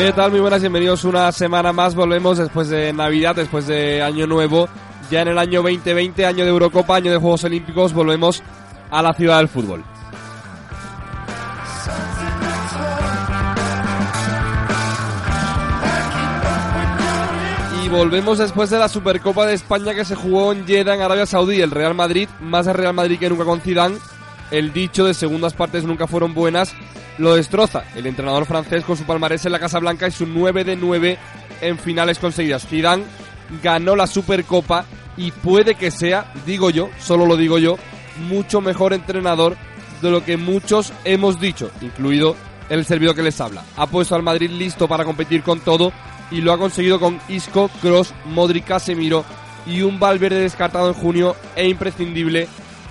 ¿Qué tal? Muy buenas, bienvenidos una semana más. Volvemos después de Navidad, después de Año Nuevo. Ya en el año 2020, año de Eurocopa, año de Juegos Olímpicos, volvemos a la ciudad del fútbol. Volvemos después de la Supercopa de España que se jugó en Jeddah, en Arabia Saudí. El Real Madrid, más el Real Madrid que nunca con Zidane. El dicho de segundas partes nunca fueron buenas lo destroza el entrenador francés con su palmarés en la Casa Blanca y su 9 de 9 en finales conseguidas. Zidane ganó la Supercopa y puede que sea, digo yo, solo lo digo yo, mucho mejor entrenador de lo que muchos hemos dicho, incluido el servidor que les habla. Ha puesto al Madrid listo para competir con todo y lo ha conseguido con Isco, Cross, Modric, Casemiro y un Valverde descartado en junio e imprescindible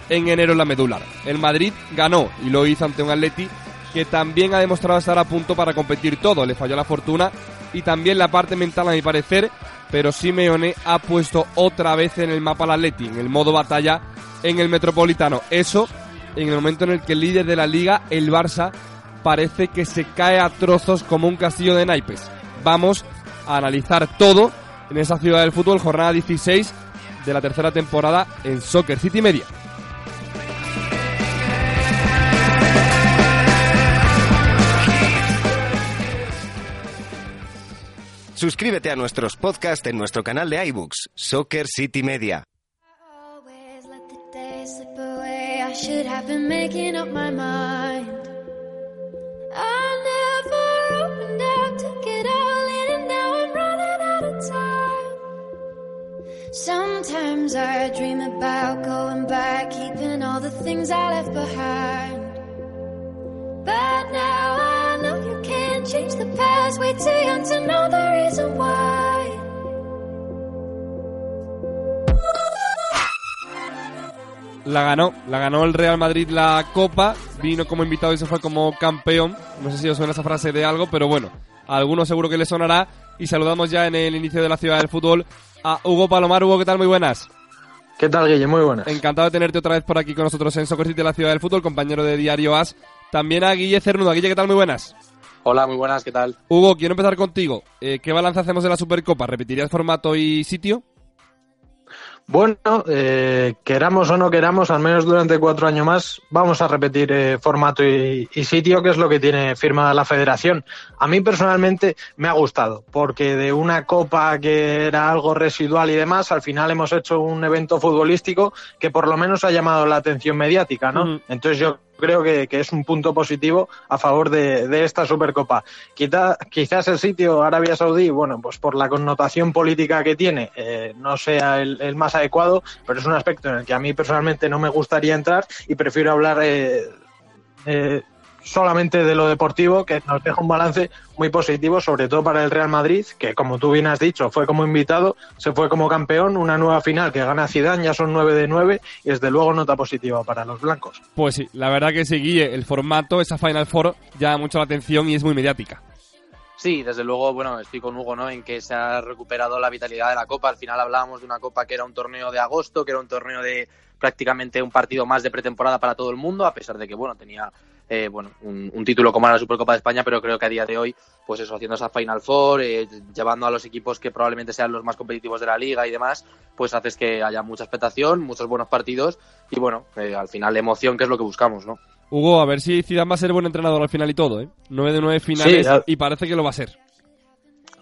en enero en la medular. El Madrid ganó y lo hizo ante un Atleti que también ha demostrado estar a punto para competir todo. Le falló la fortuna y también la parte mental a mi parecer, pero Simeone ha puesto otra vez en el mapa al Atleti, en el modo batalla en el Metropolitano. Eso en el momento en el que el líder de la liga, el Barça, parece que se cae a trozos como un castillo de naipes. Vamos a analizar todo en esa ciudad del fútbol, jornada 16 de la tercera temporada en Soccer City Media. Suscríbete a nuestros podcasts en nuestro canal de iBooks, Soccer City Media. Always let the days slip away. I should have been making up my mind. I time. Sometimes I dream about going back, keeping all the things I left behind. But now I know you can't change the past. Way too young to know the reason why. La ganó, la ganó el Real Madrid la Copa, vino como invitado y se fue como campeón. No sé si os suena esa frase de algo, pero bueno, a algunos seguro que le sonará. Y saludamos ya en el inicio de la ciudad del fútbol a Hugo Palomar. Hugo, ¿qué tal? Muy buenas. ¿Qué tal, Guille? Muy buenas. Encantado de tenerte otra vez por aquí con nosotros en Soccer City de la ciudad del fútbol, compañero de Diario As. También a Guille Cernuda. Guille, ¿qué tal? Muy buenas. Hola, muy buenas, ¿qué tal? Hugo, quiero empezar contigo. Eh, ¿Qué balance hacemos de la Supercopa? ¿Repetirías formato y sitio? Bueno, eh, queramos o no queramos, al menos durante cuatro años más, vamos a repetir eh, formato y, y sitio, que es lo que tiene firmada la federación. A mí personalmente me ha gustado, porque de una copa que era algo residual y demás, al final hemos hecho un evento futbolístico que por lo menos ha llamado la atención mediática, ¿no? Ujú. Entonces yo creo que, que es un punto positivo a favor de, de esta Supercopa. Quizá- quizás el sitio Arabia Saudí, bueno, pues por la connotación política que tiene, eh, no sea el, el más adecuado, pero es un aspecto en el que a mí personalmente no me gustaría entrar y prefiero hablar eh, eh, solamente de lo deportivo, que nos deja un balance muy positivo, sobre todo para el Real Madrid, que como tú bien has dicho, fue como invitado, se fue como campeón, una nueva final que gana Zidane, ya son 9 de 9 y desde luego nota positiva para los blancos. Pues sí, la verdad que sí, Guille, el formato, esa Final Four, llama mucho la atención y es muy mediática. Sí, desde luego, bueno, estoy con Hugo, ¿no? En que se ha recuperado la vitalidad de la Copa. Al final hablábamos de una Copa que era un torneo de agosto, que era un torneo de prácticamente un partido más de pretemporada para todo el mundo, a pesar de que, bueno, tenía eh, bueno, un, un título como era la Supercopa de España, pero creo que a día de hoy, pues eso, haciendo esa Final Four, eh, llevando a los equipos que probablemente sean los más competitivos de la liga y demás, pues haces que haya mucha expectación, muchos buenos partidos y, bueno, eh, al final emoción, que es lo que buscamos, ¿no? Hugo, a ver si Zidane va a ser buen entrenador al final y todo, ¿eh? 9 de 9 finales Sí, y parece que lo va a ser.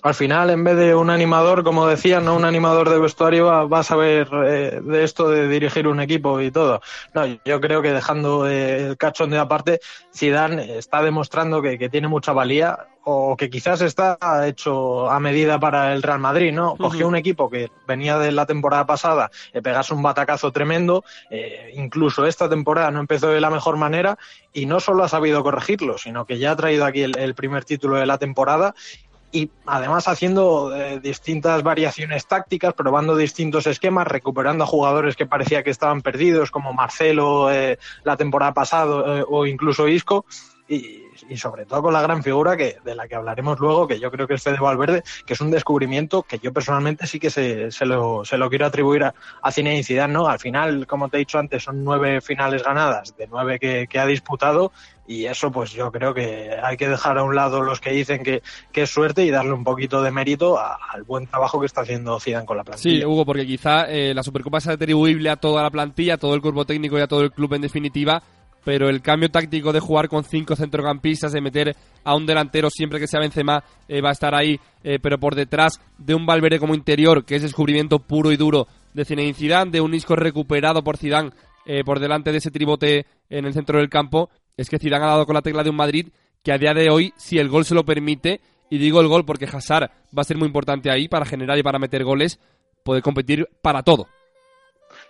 Al final, en vez de un animador, como decía, no un animador de vestuario va, a saber eh, de esto de dirigir un equipo y todo. No, yo creo que dejando eh, el cachón de aparte, Zidane está demostrando que, que, tiene mucha valía o que quizás está hecho a medida para el Real Madrid, ¿no? Cogió un equipo que venía de la temporada pasada, le pegase un batacazo tremendo, eh, incluso esta temporada no empezó de la mejor manera y no solo ha sabido corregirlo, sino que ya ha traído aquí el primer título de la temporada y además haciendo eh, distintas variaciones tácticas, probando distintos esquemas, recuperando a jugadores que parecía que estaban perdidos, como Marcelo eh, la temporada pasada eh, o incluso Isco, y, sobre todo con la gran figura que de la que hablaremos luego, que yo creo que es Fede Valverde, que es un descubrimiento que yo personalmente sí que se, se, lo, se lo quiero atribuir a, a Cine Zidane, ¿no? Al final, como te he dicho antes, son nueve finales ganadas de nueve que, que ha disputado y eso pues yo creo que hay que dejar a un lado los que dicen que, es suerte y darle un poquito de mérito al buen trabajo que está haciendo Zidane con la plantilla. Sí, Hugo, porque quizá eh, la Supercopa es atribuible a toda la plantilla, a todo el cuerpo técnico y a todo el club en definitiva, pero el cambio táctico de jugar con cinco centrocampistas, de meter a un delantero siempre que sea Benzema, eh, va a estar ahí, eh, pero por detrás de un Valverde como interior, que es descubrimiento puro y duro de Zinedine Zidane, de un Isco recuperado por Zidane por delante de ese tribote en el centro del campo, es que Zidane ha dado con la tecla de un Madrid que a día de hoy, si el gol se lo permite, y digo el gol porque Hazard va a ser muy importante ahí para generar y para meter goles, puede competir para todo.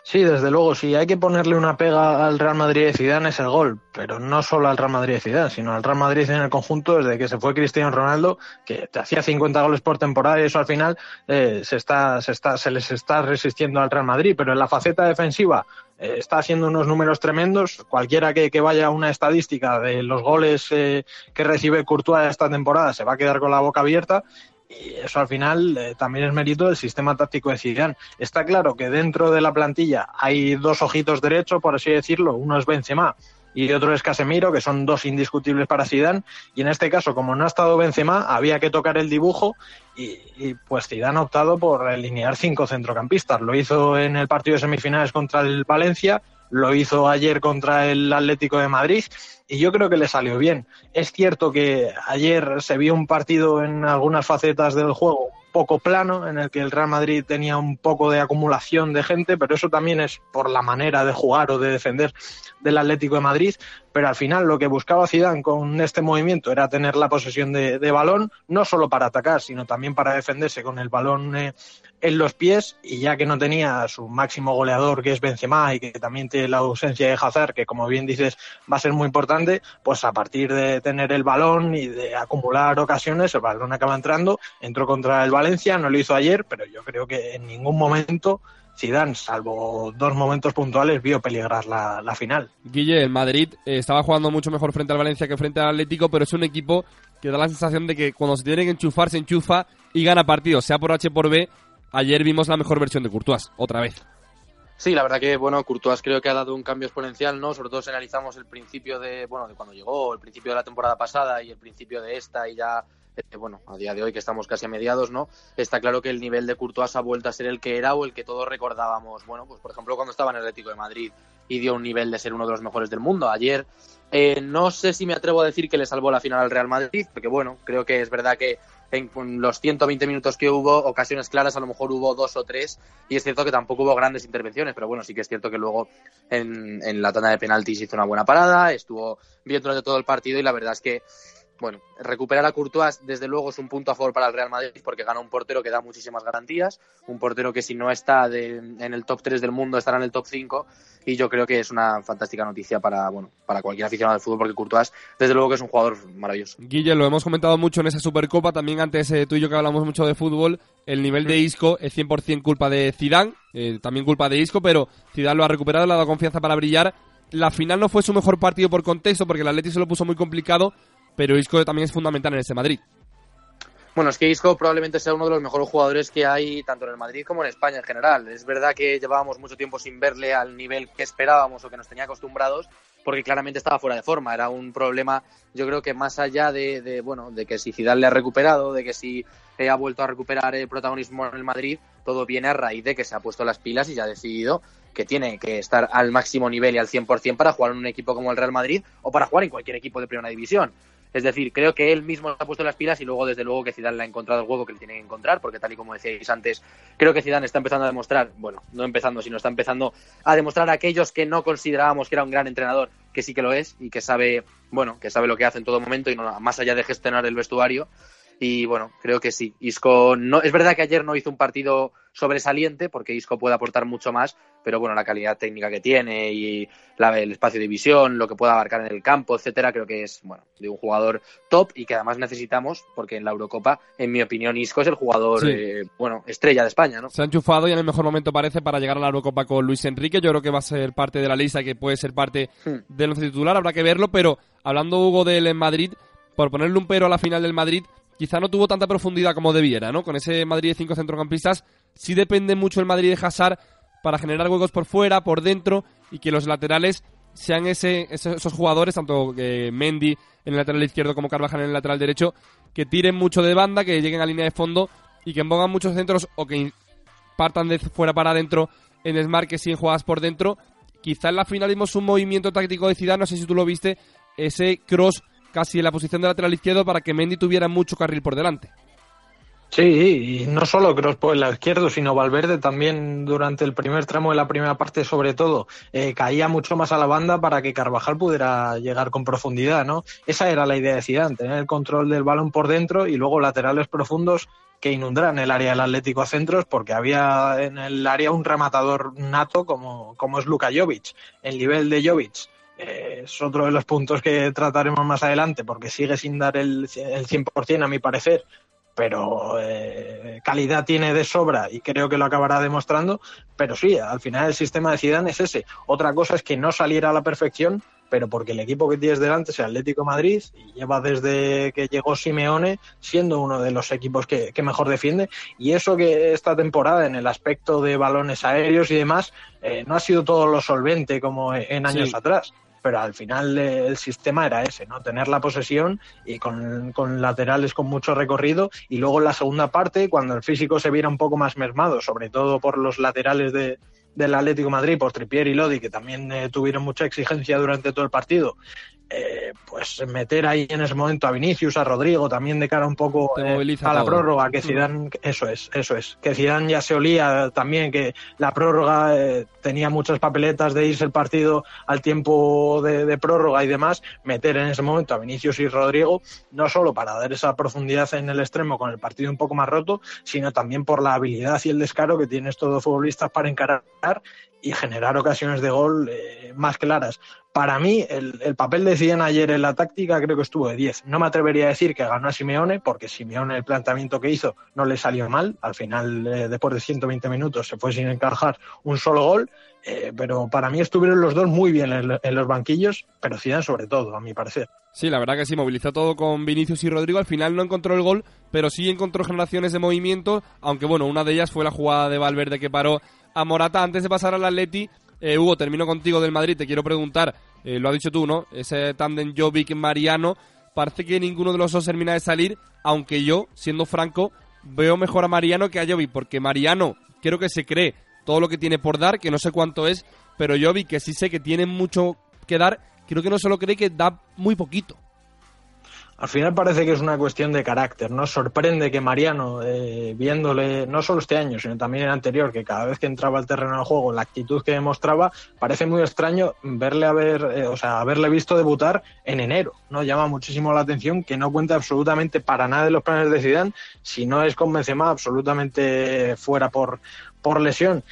Sí, desde luego, si hay que ponerle una pega al Real Madrid de Zidane es el gol, pero no solo al Real Madrid de Zidane, sino al Real Madrid en el conjunto desde que se fue Cristiano Ronaldo, que te hacía 50 goles por temporada y eso al final eh, se está, se está, se les está resistiendo al Real Madrid, pero en la faceta defensiva eh, está haciendo unos números tremendos. Cualquiera que, vaya a una estadística de los goles eh, que recibe Courtois esta temporada se va a quedar con la boca abierta y eso al final eh, también es mérito del sistema táctico de Zidane. Está claro que dentro de la plantilla hay dos ojitos derechos, por así decirlo. Uno es Benzema y otro es Casemiro, que son dos indiscutibles para Zidane. Y en este caso, como no ha estado Benzema, había que tocar el dibujo y, y, pues Zidane ha optado por alinear cinco centrocampistas. Lo hizo en el partido de semifinales contra el Valencia, lo hizo ayer contra el Atlético de Madrid y yo creo que le salió bien. Es cierto que ayer se vio un partido en algunas facetas del juego poco plano, en el que el Real Madrid tenía un poco de acumulación de gente, pero eso también es por la manera de jugar o de defender del Atlético de Madrid. Pero al final lo que buscaba Zidane con este movimiento era tener la posesión de, balón, no solo para atacar, sino también para defenderse con el balón eh, en los pies. Y ya que no tenía su máximo goleador, que es Benzema, y que también tiene la ausencia de Hazard, que como bien dices va a ser muy importante, pues a partir de tener el balón y de acumular ocasiones, el balón acaba entrando, entró contra el Valencia, no lo hizo ayer, pero yo creo que en ningún momento Zidane, salvo dos momentos puntuales, vio peligrar la, final. Guille, el Madrid eh, estaba jugando mucho mejor frente al Valencia que frente al Atlético, pero es un equipo que da la sensación de que cuando se tiene que enchufar, se enchufa y gana partidos, sea por H por B. Ayer vimos la mejor versión de Courtois, otra vez. Sí, la verdad que bueno, Courtois creo que ha dado un cambio exponencial, ¿no? Sobre todo si analizamos el principio de, bueno, de cuando llegó, el principio de la temporada pasada y el principio de esta y ya eh, bueno, a día de hoy que estamos casi a mediados, ¿no? Está claro que el nivel de Courtois ha vuelto a ser el que era o el que todos recordábamos. Bueno, pues por ejemplo cuando estaba en el Atlético de Madrid y dio un nivel de ser uno de los mejores del mundo. Ayer eh, no sé si me atrevo a decir que le salvó la final al Real Madrid, porque bueno, creo que es verdad que en los 120 minutos que hubo, ocasiones claras, a lo mejor hubo dos o tres, y es cierto que tampoco hubo grandes intervenciones, pero bueno, sí que es cierto que luego en, en la tanda de penaltis hizo una buena parada, estuvo bien durante todo el partido y la verdad es que bueno, recuperar a Courtois desde luego es un punto a favor para el Real Madrid porque gana un portero que da muchísimas garantías, un portero que si no está en el top 3 del mundo estará en el top 5 y yo creo que es una fantástica noticia para, bueno, para cualquier aficionado del fútbol porque Courtois desde luego que es un jugador maravilloso. Guille, lo hemos comentado mucho en esa Supercopa, también antes eh, tú y yo que hablamos mucho de fútbol, el nivel de Isco es 100% culpa de Zidane, eh, también culpa de Isco, pero Zidane lo ha recuperado, le ha dado confianza para brillar. La final no fue su mejor partido por contexto porque el Atleti se lo puso muy complicado, pero Isco también es fundamental en ese Madrid. Bueno, es que Isco probablemente sea uno de los mejores jugadores que hay tanto en el Madrid como en España en general. Es verdad que llevábamos mucho tiempo sin verle al nivel que esperábamos o que nos tenía acostumbrados, porque claramente estaba fuera de forma. Era un problema, yo creo que más allá de, bueno, de que si Zidane le ha recuperado, de que si ha vuelto a recuperar el protagonismo en el Madrid, todo viene a raíz de que se ha puesto las pilas y ya ha decidido que tiene que estar al máximo nivel y al 100% para jugar en un equipo como el Real Madrid o para jugar en cualquier equipo de primera división. Es decir, creo que él mismo ha puesto las pilas y luego, desde luego, que Zidane le ha encontrado el huevo que le tiene que encontrar, porque tal y como decíais antes, creo que Zidane está empezando a demostrar, bueno, no empezando, sino está empezando a demostrar a aquellos que no considerábamos que era un gran entrenador, que sí que lo es y que sabe, bueno, que sabe lo que hace en todo momento y no, más allá de gestionar el vestuario, y bueno, creo que sí. Isco no, es verdad que ayer no hizo un partido sobresaliente, porque Isco puede aportar mucho más, pero bueno, la calidad técnica que tiene y la, el espacio de visión, lo que pueda abarcar en el campo, etcétera, creo que es bueno, de un jugador top y que además necesitamos, porque en la Eurocopa, en mi opinión, Isco es el jugador Sí. eh, bueno, estrella de España, ¿no? Se ha enchufado y en el mejor momento parece para llegar a la Eurocopa con Luis Enrique. Yo creo que va a ser parte de la lista, que puede ser parte Hmm. del titular. Habrá que verlo, pero hablando Hugo del en Madrid, por ponerle un pero a la final del Madrid, quizá no tuvo tanta profundidad como debiera, ¿no? Con ese Madrid de cinco centrocampistas, sí depende mucho el Madrid de Hazard para generar huecos por fuera, por dentro, y que los laterales sean ese, esos jugadores, tanto eh, Mendy en el lateral izquierdo como Carvajal en el lateral derecho, que tiren mucho de banda, que lleguen a línea de fondo y que pongan muchos centros o que partan de fuera para adentro en desmarques y en jugadas por dentro. Quizá en la final vimos un movimiento táctico de Zidane, no sé si tú lo viste, ese cross casi en la posición de lateral izquierdo para que Mendy tuviera mucho carril por delante. Sí, y no solo Kroos por el lado izquierdo, sino Valverde también durante el primer tramo de la primera parte, sobre todo, eh, caía mucho más a la banda para que Carvajal pudiera llegar con profundidad, ¿no? Esa era la idea de Zidane, tener el control del balón por dentro y luego laterales profundos que inundaran el área del Atlético a centros, porque había en el área un rematador nato como, como es Luka Jovic. El nivel de Jovic eh, es otro de los puntos que trataremos más adelante, porque sigue sin dar el, el 100% a mi parecer, pero eh, calidad tiene de sobra y creo que lo acabará demostrando. Pero sí, al final el sistema de Zidane es ese. Otra cosa es que no saliera a la perfección, pero porque el equipo que tienes delante es el Atlético de Madrid y lleva desde que llegó Simeone siendo uno de los equipos que, que mejor defiende. Y eso que esta temporada en el aspecto de balones aéreos y demás eh, no ha sido todo lo solvente como en años Sí. atrás. Pero al final eh, el sistema era ese, ¿no? Tener la posesión y con, con laterales con mucho recorrido y luego en la segunda parte, cuando el físico se viera un poco más mermado, sobre todo por los laterales de, del Atlético Madrid, por Tripier y Lodi, que también eh, tuvieron mucha exigencia durante todo el partido, eh, pues meter ahí en ese momento a Vinicius, a Rodrigo, también de cara un poco eh, a la prórroga, que Zidane, eso es, eso es, que Zidane ya se olía también que la prórroga eh, tenía muchas papeletas de irse el partido al tiempo de, de prórroga y demás, meter en ese momento a Vinicius y Rodrigo, no solo para dar esa profundidad en el extremo con el partido un poco más roto, sino también por la habilidad y el descaro que tienen estos dos futbolistas para encarar y generar ocasiones de gol eh, más claras. Para mí, el, el papel de Zidane ayer en la táctica creo que estuvo de 10. No me atrevería a decir que ganó a Simeone, porque Simeone el planteamiento que hizo no le salió mal. Al final, eh, después de 120 minutos, se fue sin encajar un solo gol. Eh, pero para mí estuvieron los dos muy bien en, los banquillos, pero Zidane sobre todo, a mi parecer. Sí, la verdad que sí, movilizó todo con Vinicius y Rodrigo. Al final no encontró el gol, pero sí encontró generaciones de movimiento, aunque bueno, una de ellas fue la jugada de Valverde que paró a Morata. Antes de pasar al Atleti, eh, Hugo, termino contigo del Madrid, te quiero preguntar, eh, lo has dicho tú, ¿no? Ese tándem Jovic-Mariano, parece que ninguno de los dos termina de salir, aunque yo, siendo franco, veo mejor a Mariano que a Jovic, porque Mariano creo que se cree todo lo que tiene por dar, que no sé cuánto es, pero Jovic, que sí sé que tiene mucho que dar, creo que no se lo cree que da muy poquito. Al final parece que es una cuestión de carácter, ¿no? Sorprende que Mariano, eh, viéndole, no solo este año, sino también el anterior, que cada vez que entraba al terreno de juego, la actitud que demostraba, parece muy extraño verle haber, eh, o sea, haberle visto debutar en enero, ¿no? Llama muchísimo la atención que no cuenta absolutamente para nada de los planes de Zidane, si no es con Benzema absolutamente fuera por, por lesión.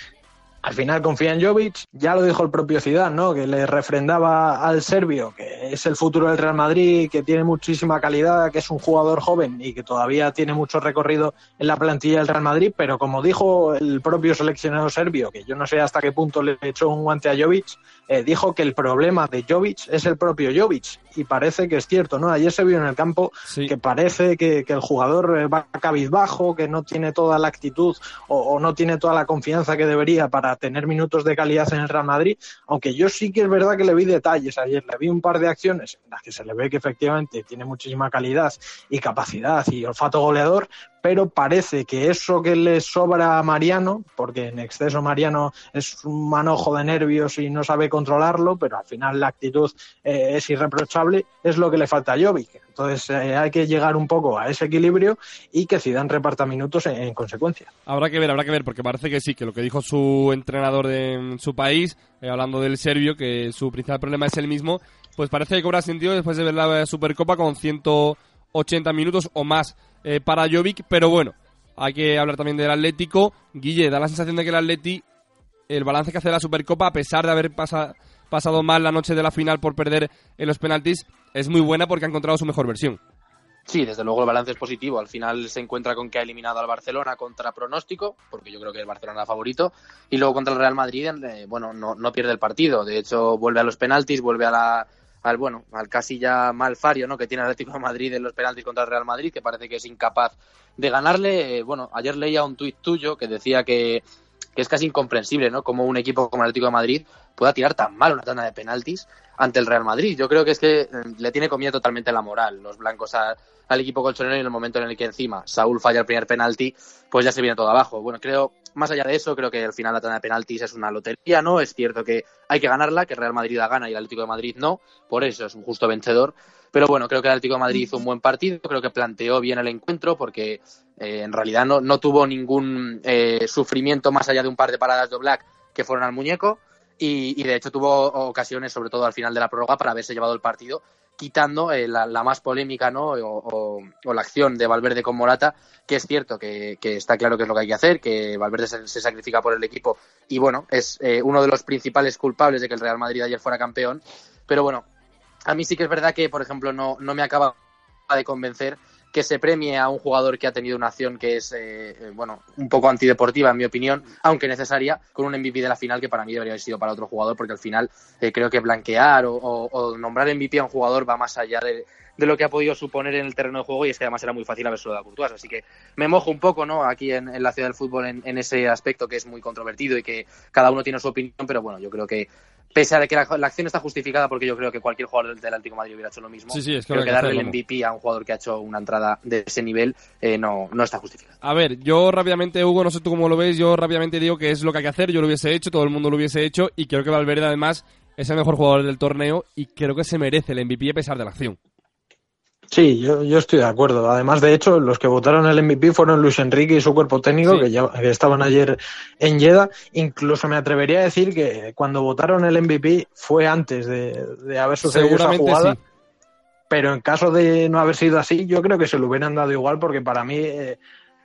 Al final confía en Jovic, ya lo dijo el propio Zidane, ¿no? Que le refrendaba al serbio, que es el futuro del Real Madrid, que tiene muchísima calidad, que es un jugador joven y que todavía tiene mucho recorrido en la plantilla del Real Madrid, pero como dijo el propio seleccionado serbio, que yo no sé hasta qué punto le echó un guante a Jovic, eh, dijo que el problema de Jovic es el propio Jovic y parece que es cierto, ¿no? Ayer se vio en el campo Sí. que parece que, que el jugador eh, va cabizbajo, que no tiene toda la actitud o, o no tiene toda la confianza que debería para tener minutos de calidad en el Real Madrid, aunque yo sí que es verdad que le vi detalles ayer, le vi un par de acciones en las que se le ve que efectivamente tiene muchísima calidad y capacidad y olfato goleador, pero parece que eso que le sobra a Mariano, porque en exceso Mariano es un manojo de nervios y no sabe controlarlo, pero al final la actitud eh, es irreprochable, es lo que le falta a Jovic. Entonces eh, hay que llegar un poco a ese equilibrio y que Zidane reparta minutos en, en, consecuencia. Habrá que ver, habrá que ver, porque parece que sí, que lo que dijo su entrenador de su país, eh, hablando del serbio, que su principal problema es el mismo, pues parece que cobra sentido después de ver la Supercopa con 180 minutos o más eh, para Jovic, pero bueno, hay que hablar también del Atlético. Guille, da la sensación de que el Atleti, el balance que hace la Supercopa, a pesar de haber pasa, pasado mal la noche de la final por perder en los penaltis, es muy buena porque ha encontrado su mejor versión. Sí, desde luego el balance es positivo. Al final se encuentra con que ha eliminado al Barcelona contra pronóstico, porque yo creo que el Barcelona era favorito, y luego contra el Real Madrid, eh, bueno, no, no pierde el partido. De hecho, vuelve a los penaltis, vuelve a la, al bueno, al casi ya mal fario, ¿no? que tiene Atlético de Madrid en los penaltis contra el Real Madrid, que parece que es incapaz de ganarle. Eh, bueno, ayer leía un tuit tuyo que decía que, que es casi incomprensible, ¿no? Como un equipo como el Atlético de Madrid pueda tirar tan mal una tanda de penaltis ante el Real Madrid. Yo creo que es que eh, le tiene comida totalmente la moral los blancos al equipo colchonero y en el momento en el que encima Saúl falla el primer penalti, pues ya se viene todo abajo. Bueno, creo, más allá de eso, creo que al final la tanda de penaltis es una lotería, ¿no? Es cierto que hay que ganarla, que el Real Madrid la gana y el Atlético de Madrid no, por eso es un justo vencedor. Pero bueno, creo que el Atlético de Madrid hizo un buen partido, creo que planteó bien el encuentro porque eh, en realidad no, no tuvo ningún eh, sufrimiento más allá de un par de paradas de Black que fueron al muñeco. Y, y, de hecho tuvo ocasiones, sobre todo al final de la prórroga, para haberse llevado el partido quitando eh, la, más polémica ¿no? O, o, o, la acción de Valverde con Morata, que es cierto que, que, está claro que es lo que hay que hacer, que Valverde se, se sacrifica por el equipo y bueno, es eh, uno de los principales culpables de que el Real Madrid ayer fuera campeón. Pero bueno, a mí sí que es verdad que, por ejemplo, no, no me acaba de convencer que se premie a un jugador que ha tenido una acción que es, eh, bueno, un poco antideportiva, en mi opinión, aunque necesaria, con un MVP de la final que para mí debería haber sido para otro jugador, porque al final eh, creo que blanquear o, nombrar MVP a un jugador va más allá de, de, lo que ha podido suponer en el terreno de juego y es que además era muy fácil haberse dado a Courtois. Así que me mojo un poco, ¿no? Aquí en, en la ciudad del fútbol en, en, ese aspecto que es muy controvertido y que cada uno tiene su opinión, pero bueno, yo creo que pese a que la, la, acción está justificada porque yo creo que cualquier jugador del, Atlético Madrid hubiera hecho lo mismo, sí, sí, es que creo que, darle el MVP a un jugador que ha hecho una entrada de ese nivel eh, no, no está justificado. A ver, yo rápidamente, Hugo, no sé tú cómo lo ves, yo rápidamente digo que es lo que hay que hacer, yo lo hubiese hecho, todo el mundo lo hubiese hecho y creo que Valverde además es el mejor jugador del torneo y creo que se merece el MVP a pesar de la acción. Sí, yo, yo estoy de acuerdo. Además, de hecho, los que votaron el MVP fueron Luis Enrique y su cuerpo técnico, sí. que, ya, que estaban ayer en Jeddah. Incluso me atrevería a decir que cuando votaron el MVP fue antes de, de haber sucedido esa jugada. Sí. Pero en caso de no haber sido así, yo creo que se lo hubieran dado igual porque para mí eh,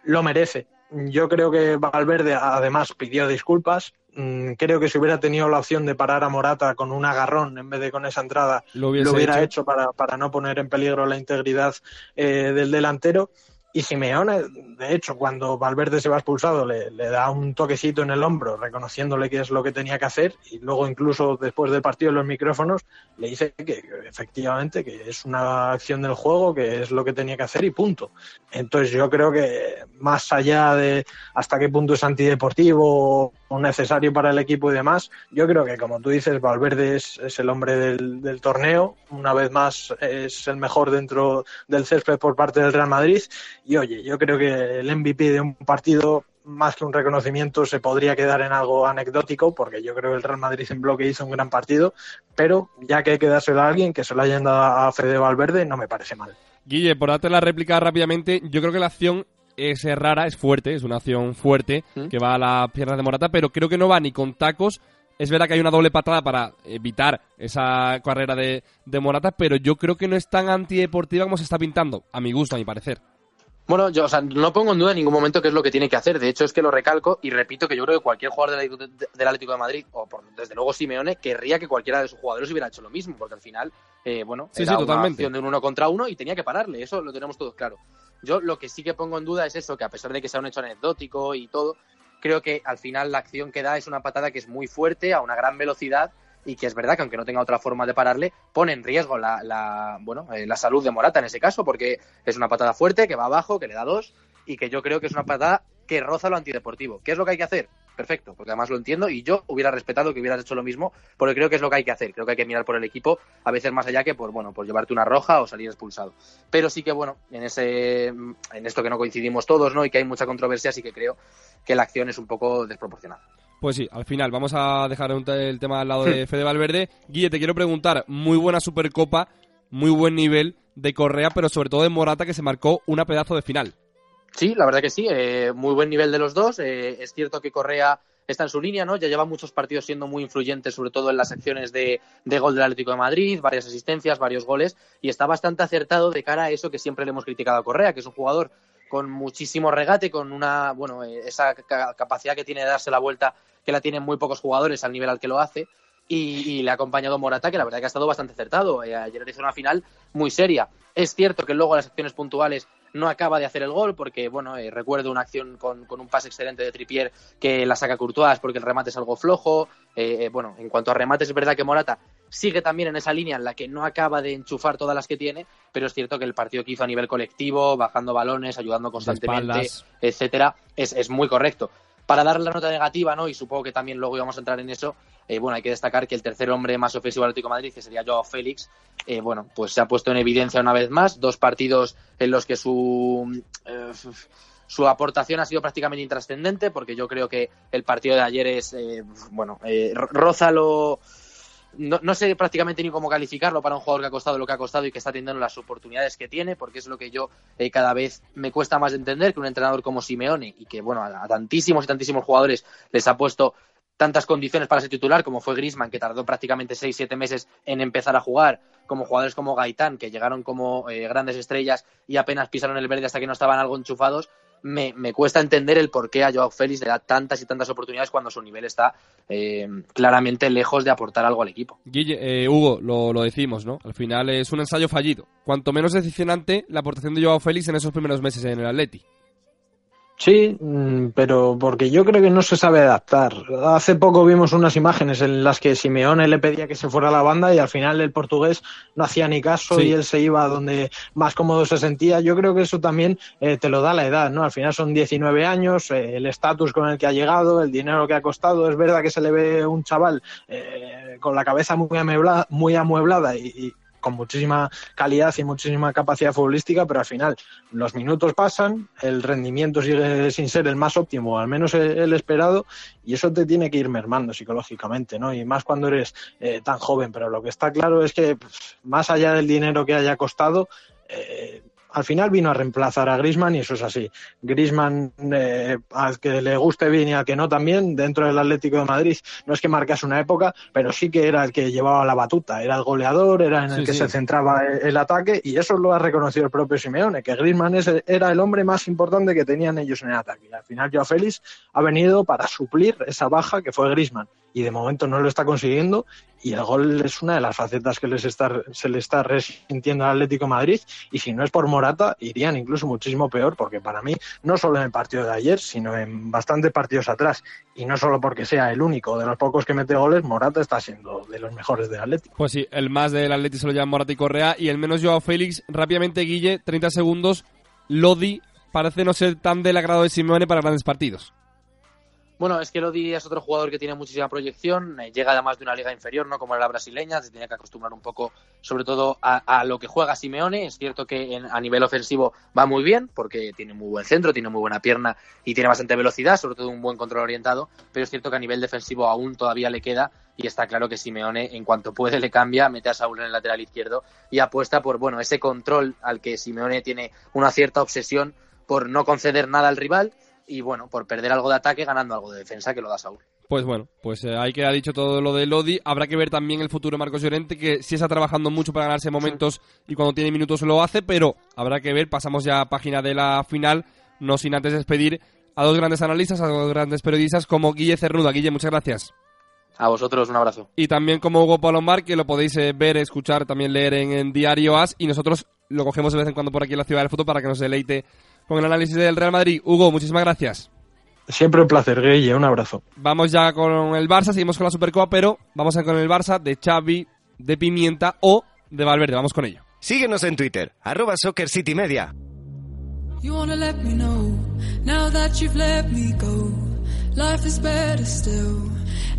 lo merece. Yo creo que Valverde además pidió disculpas. Mm, creo que si hubiera tenido la opción de parar a Morata con un agarrón en vez de con esa entrada, lo, lo hubiera hecho, hecho para, para, no poner en peligro la integridad eh, del delantero. Y Simeone, de hecho, cuando Valverde se va expulsado, le, le, da un toquecito en el hombro, reconociéndole que es lo que tenía que hacer, y luego incluso después del partido en los micrófonos le dice que, que, efectivamente que es una acción del juego, que es lo que tenía que hacer y punto. Entonces yo creo que más allá de hasta qué punto es antideportivo necesario para el equipo y demás, yo creo que como tú dices, Valverde es, el hombre del, del torneo, una vez más es el mejor dentro del césped por parte del Real Madrid. Y oye, yo creo que el MVP de un partido, más que un reconocimiento, se podría quedar en algo anecdótico, porque yo creo que el Real Madrid en bloque hizo un gran partido, pero ya que hay que dárselo a alguien, que se lo hayan dado a Fede Valverde, no me parece mal. Guille, por darte la réplica rápidamente, yo creo que la acción es rara, es fuerte, es una acción fuerte, ¿Mm? que va a las piernas de Morata, pero creo que no va ni con tacos. Es verdad que hay una doble patada para evitar esa carrera de, de Morata, pero yo creo que no es tan antideportiva como se está pintando, a mi gusto, a mi parecer. Bueno, yo o sea, no pongo en duda en ningún momento qué es lo que tiene que hacer. De hecho, es que lo recalco y repito que yo creo que cualquier jugador del, del Atlético de Madrid, o por, desde luego Simeone, querría que cualquiera de sus jugadores hubiera hecho lo mismo, porque al final, eh, bueno, sí, era sí, una totalmente. acción de un uno contra uno y tenía que pararle. Eso lo tenemos todos claro. Yo lo que sí que pongo en duda es eso, que a pesar de que sea un hecho anecdótico y todo, creo que al final la acción que da es una patada que es muy fuerte, a una gran velocidad y que es verdad que aunque no tenga otra forma de pararle, pone en riesgo la, la bueno, eh, la salud de Morata en ese caso, porque es una patada fuerte que va abajo, que le da dos y que yo creo que es una patada que roza lo antideportivo. ¿Qué es lo que hay que hacer? Perfecto, porque además lo entiendo y yo hubiera respetado que hubieras hecho lo mismo, porque creo que es lo que hay que hacer, creo que hay que mirar por el equipo, a veces más allá que por, bueno, por llevarte una roja o salir expulsado. Pero sí que, bueno, en ese, en esto que no coincidimos todos, ¿no? Y que hay mucha controversia, sí que creo que la acción es un poco desproporcionada. Pues sí, al final vamos a dejar el tema al lado de Fede Valverde. Guille, te quiero preguntar, muy buena Supercopa, muy buen nivel de Correa, pero sobre todo de Morata que se marcó una pedazo de final. Sí, la verdad que sí, eh, muy buen nivel de los dos. Eh, es cierto que Correa está en su línea, ¿no? Ya lleva muchos partidos siendo muy influyente, sobre todo en las secciones de, de, gol del Atlético de Madrid, varias asistencias, varios goles, y está bastante acertado de cara a eso que siempre le hemos criticado a Correa, que es un jugador con muchísimo regate, con una, bueno, eh, esa capacidad que tiene de darse la vuelta que la tienen muy pocos jugadores al nivel al que lo hace. Y, le ha acompañado Morata, que la verdad que ha estado bastante acertado. Eh, ayer hizo una final muy seria. Es cierto que luego las acciones puntuales no acaba de hacer el gol, porque, bueno, eh, recuerdo una acción con, con, un pase excelente de Tripier que la saca Courtois porque el remate es algo flojo. bueno, en cuanto a remates, es verdad que Morata sigue también en esa línea en la que no acaba de enchufar todas las que tiene, pero es cierto que el partido que hizo a nivel colectivo, bajando balones, ayudando constantemente, etcétera, es, es, muy correcto. Para darle la nota negativa, ¿no? Y supongo que también luego íbamos a entrar en eso, eh, bueno, hay que destacar que el tercer hombre más ofensivo del Atlético Madrid, que sería Joao Félix, eh, bueno, pues se ha puesto en evidencia una vez más, dos partidos en los que su eh, su aportación ha sido prácticamente intrascendente, porque yo creo que el partido de ayer es, bueno, eh, roza no, sé prácticamente ni cómo calificarlo para un jugador que ha costado lo que ha costado y que está teniendo las oportunidades que tiene, porque es lo que yo eh, cada vez me cuesta más entender que un entrenador como Simeone y que, bueno, a, tantísimos y tantísimos jugadores les ha puesto tantas condiciones para ser titular, como fue Grisman, que tardó prácticamente 6-7 meses en empezar a jugar, como jugadores como Gaitán, que llegaron como eh, grandes estrellas y apenas pisaron el verde hasta que no estaban algo enchufados, me, me, cuesta entender el por qué a Joao Félix le da tantas y tantas oportunidades cuando su nivel está eh, claramente lejos de aportar algo al equipo. Guille, eh, Hugo, lo, lo, decimos, ¿no? Al final es un ensayo fallido. Cuanto menos decepcionante la aportación de Joao Félix en esos primeros meses en el Atleti. Sí, mm, pero porque yo creo que no se sabe adaptar. Hace poco vimos unas imágenes en las que Simeone le pedía que se fuera a la banda y al final el portugués no hacía ni caso sí. y él se iba donde más cómodo se sentía. Yo creo que eso también eh, te lo da la edad, ¿no? Al final son 19 años, eh, el estatus con el que ha llegado, el dinero que ha costado. Es verdad que se le ve un chaval eh, con la cabeza muy amueblada, muy amueblada y, y con muchísima calidad y muchísima capacidad futbolística, pero al final los minutos pasan, el rendimiento sigue sin ser el más óptimo, al menos el, esperado, y eso te tiene que ir mermando psicológicamente, ¿no? Y más cuando eres eh, tan joven, pero lo que está claro es que pues, más allá del dinero que haya costado, eh, al final vino a reemplazar a Grisman y eso es así. Grisman, eh, al que le guste bien y al que no también, dentro del Atlético de Madrid, no es que marcase una época, pero sí que era el que llevaba la batuta, era el goleador, era en el sí, que sí. se centraba el, el, ataque y eso lo ha reconocido el propio Simeone, que Grisman es, era el hombre más importante que tenían ellos en el ataque. Y al final Joao Félix ha venido para suplir esa baja que fue Grisman y de momento no lo está consiguiendo y el gol es una de las facetas que les está, se le está resintiendo al Atlético Madrid y si no es por Morata irían incluso muchísimo peor porque para mí no solo en el partido de ayer sino en bastantes partidos atrás y no solo porque sea el único de los pocos que mete goles Morata está siendo de los mejores del Atlético. Pues sí, el más del Atlético se lo llama Morata y Correa y el menos Joao Félix rápidamente Guille, 30 segundos Lodi parece no ser tan del agrado de Simeone para grandes partidos. Bueno, es que Lodi es otro jugador que tiene muchísima proyección, eh, llega además de una liga inferior, ¿no? Como la brasileña, se tiene que acostumbrar un poco, sobre todo, a, a lo que juega Simeone. Es cierto que en, a nivel ofensivo va muy bien, porque tiene muy buen centro, tiene muy buena pierna y tiene bastante velocidad, sobre todo un buen control orientado, pero es cierto que a nivel defensivo aún todavía le queda y está claro que Simeone, en cuanto puede, le cambia, mete a Saúl en el lateral izquierdo y apuesta por, bueno, ese control al que Simeone tiene una cierta obsesión por no conceder nada al rival y bueno, por perder algo de ataque ganando algo de defensa que lo da Saúl. Pues bueno, pues eh, ahí queda dicho todo lo de Lodi. Habrá que ver también el futuro de Marcos Llorente, que sí está trabajando mucho para ganarse momentos sí. y cuando tiene minutos lo hace, pero habrá que ver. Pasamos ya a página de la final, no sin antes despedir a dos grandes analistas, a dos grandes periodistas como Guille Cernuda. Guille, muchas gracias. A vosotros un abrazo. Y también como Hugo Palomar, que lo podéis eh, ver, escuchar, también leer en, en Diario As. Y nosotros lo cogemos de vez en cuando por aquí en la Ciudad del Fútbol para que nos deleite con el análisis del Real Madrid. Hugo, muchísimas gracias. Siempre un placer, Guille, un abrazo. Vamos ya con el Barça, seguimos con la Supercopa, pero vamos a con el Barça de Xavi, de Pimienta o de Valverde. Vamos con ello. Síguenos en Twitter, arroba Soccer City Media. You wanna let me know, now that you've let me go. life is better still.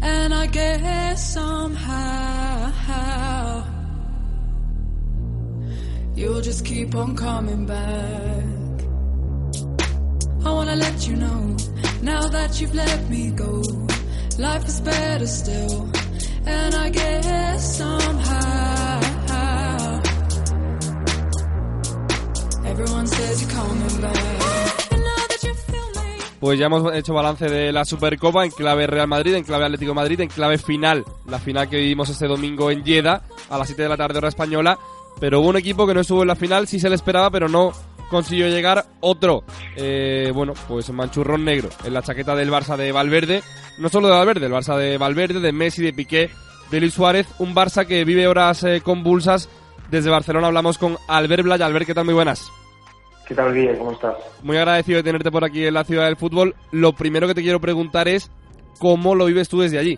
And I guess somehow you'll just keep on coming back. I wanna let you know now that you've let me go. Life is better still. And I guess somehow everyone says you're coming back. Pues ya hemos hecho balance de la Supercopa en clave Real Madrid, en clave Atlético Madrid, en clave final, la final que vivimos este domingo en Lleda a las 7 de la tarde hora española. Pero hubo un equipo que no estuvo en la final, sí se le esperaba, pero no consiguió llegar. Otro, eh, bueno, pues manchurrón negro en la chaqueta del Barça de Valverde. No solo de Valverde, el Barça de Valverde, de Messi, de Piqué, de Luis Suárez. Un Barça que vive horas eh, convulsas. Desde Barcelona hablamos con Albert Blay. Albert, ¿qué tal? Muy buenas. ¿Qué tal, Guille? ¿Cómo estás? Muy agradecido de tenerte por aquí en la ciudad del fútbol. Lo primero que te quiero preguntar es cómo lo vives tú desde allí.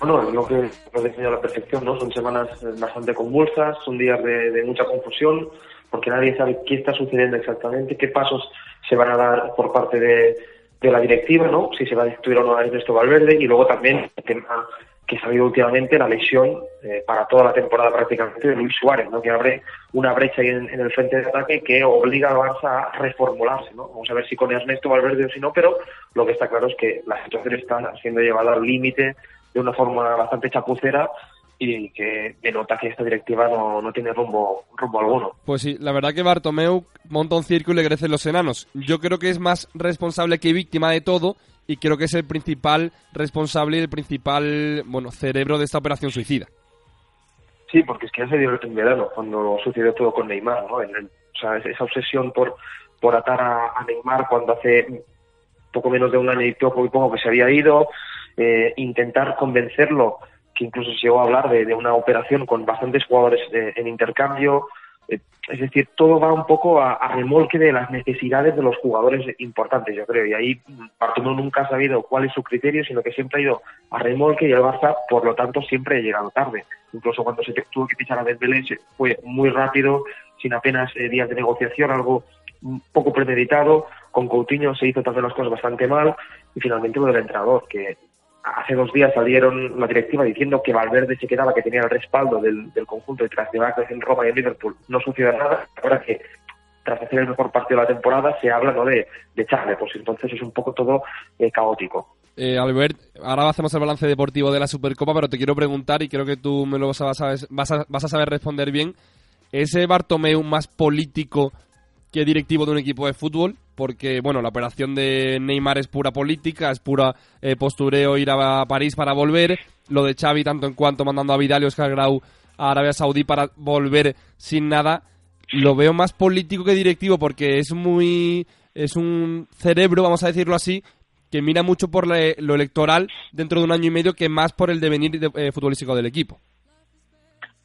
Bueno, lo que lo he definido a la perfección, ¿no? Son semanas eh, bastante convulsas, son días de, de mucha confusión, porque nadie sabe qué está sucediendo exactamente, qué pasos se van a dar por parte de, de la directiva, ¿no? Si se va a destituir o no a Ernesto Valverde, y luego también el tema que ha habido últimamente, la lesión eh, para toda la temporada prácticamente de Luis Suárez, ¿no? Que abre una brecha ahí en, el frente de ataque que obliga al Barça a reformularse, ¿no? Vamos a ver si con Ernesto Valverde o si no, pero lo que está claro es que la situación está siendo llevada al límite de una forma bastante chapucera y que denota que esta directiva no, no tiene rumbo, rumbo alguno. Pues sí, la verdad que Bartomeu monta un circo y le crecen los enanos. Yo creo que es más responsable que víctima de todo y creo que es el principal responsable y el principal bueno cerebro de esta operación suicida. Sí, porque es que ya se dio en verano, cuando sucedió todo con Neymar, ¿no? En el- o sea, esa obsesión por, por atar a, a Neymar cuando hace poco menos de un año y poco y poco que se había ido, eh, intentar convencerlo, que incluso se llegó a hablar de, de una operación con bastantes jugadores eh, en intercambio. Eh, es decir, todo va un poco a, a remolque de las necesidades de los jugadores importantes, yo creo. Y ahí Bartomeu nunca ha sabido cuál es su criterio, sino que siempre ha ido a remolque y el Barça, por lo tanto, siempre ha llegado tarde. Incluso cuando se tuvo que fichar a Dembélé fue muy rápido, sin apenas eh, días de negociación, algo un poco premeditado. Con Coutinho se hizo también las cosas bastante mal y finalmente lo del entrenador, que hace dos días salieron la directiva diciendo que Valverde se quedaba, que tenía el respaldo del, del conjunto de tras en Roma y en Liverpool. No sucedió nada. Ahora que tras hacer el mejor partido de la temporada se habla ¿no? de, de pues entonces es un poco todo eh, caótico. Eh, Albert, ahora hacemos el balance deportivo de la Supercopa, pero te quiero preguntar, y creo que tú me lo vas a- vas a- vas a saber responder bien, ¿ese Bartomeu más político que directivo de un equipo de fútbol? Porque, bueno, la operación de Neymar es pura política, es pura eh, postureo ir a París para volver, lo de Xavi tanto en cuanto mandando a Vidal y Oscar Grau a Arabia Saudí para volver sin nada, lo veo más político que directivo porque es muy es un cerebro, vamos a decirlo así, que mira mucho por la- lo electoral dentro de un año y medio que más por el devenir de- eh, futbolístico del equipo.